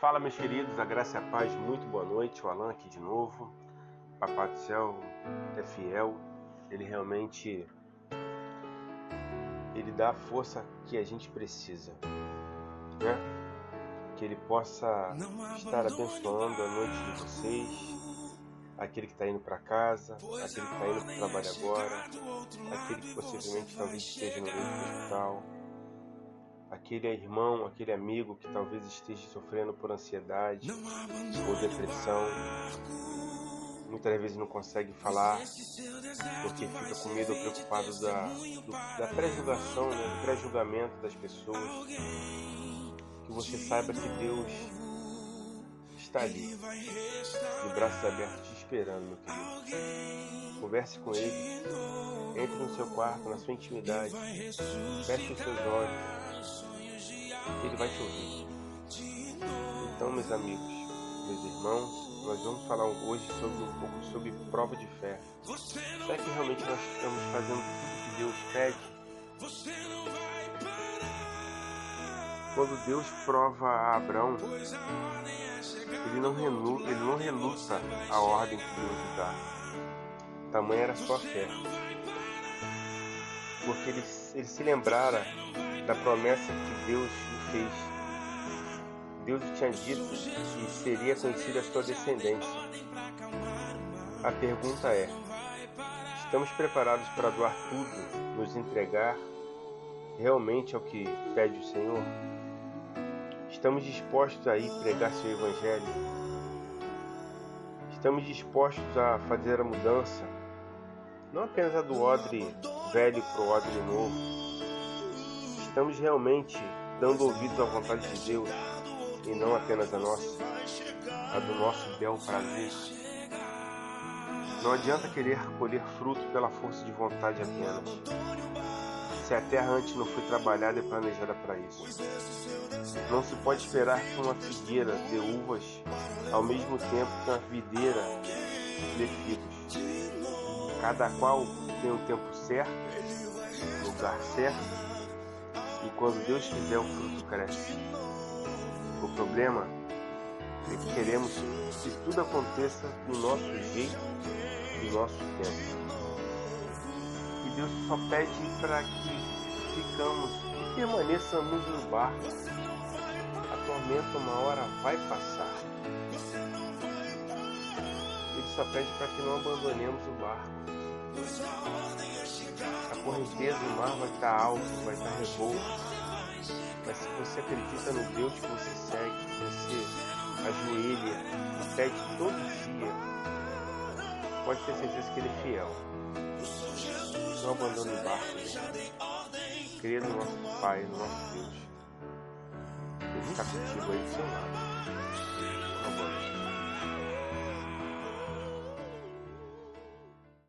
Fala, meus queridos, a graça e a paz, muito boa noite. O Alan aqui de novo. Papai do céu é fiel, ele realmente ele dá a força que a gente precisa, né? Que ele possa estar abençoando a noite de vocês, aquele que está indo para casa, aquele que está indo para o trabalho agora, aquele que possivelmente talvez esteja no meio do hospital aquele irmão, aquele amigo que talvez esteja sofrendo por ansiedade ou depressão. Muitas vezes não consegue falar porque fica com medo ou preocupado da, da pré-julgação, né, do pré-julgamento das pessoas. Que você saiba que Deus está ali, de braços abertos, te esperando, meu querido. Converse com Ele, entre no seu quarto, na sua intimidade, feche os seus olhos ele vai te ouvir. Então, meus amigos, meus irmãos, nós vamos falar hoje sobre um pouco sobre prova de fé. Será que realmente nós estamos fazendo tudo que Deus pede? Quando Deus prova a Abraão, ele não, ele não reluta a ordem que Deus dá. Tamanha era sua fé. Porque ele, ele se lembrara da promessa que Deus lhe fez. Deus lhe tinha dito que seria conhecida a sua descendência. A pergunta é: estamos preparados para doar tudo, nos entregar realmente ao que pede o Senhor? Estamos dispostos a ir pregar seu Evangelho? Estamos dispostos a fazer a mudança, não apenas a do odre velho para o odre novo, estamos realmente dando ouvidos à vontade de Deus e não apenas a nossa, a do nosso bel prazer. Não adianta querer colher fruto pela força de vontade apenas. Se a terra antes não foi trabalhada e planejada para isso. Não se pode esperar que uma figueira dê uvas ao mesmo tempo que uma videira dê figos. Cada qual tem o tempo certo, lugar certo e quando Deus fizer, o fruto cresce. O problema é que queremos que tudo aconteça do nosso jeito, do nosso tempo. E Deus só pede para que ficamos e permaneçamos no barco. A tormenta uma hora vai passar. Ele só pede para que não abandonemos o barco a correnteza do mar vai estar alta, vai estar revolta. Mas se você acredita no Deus que você segue, você ajoelha e pede todo dia, pode ter certeza que Ele é fiel. Não abandone o barco. Creia no nosso Pai, no nosso Deus. Ele está contigo aí do seu lado.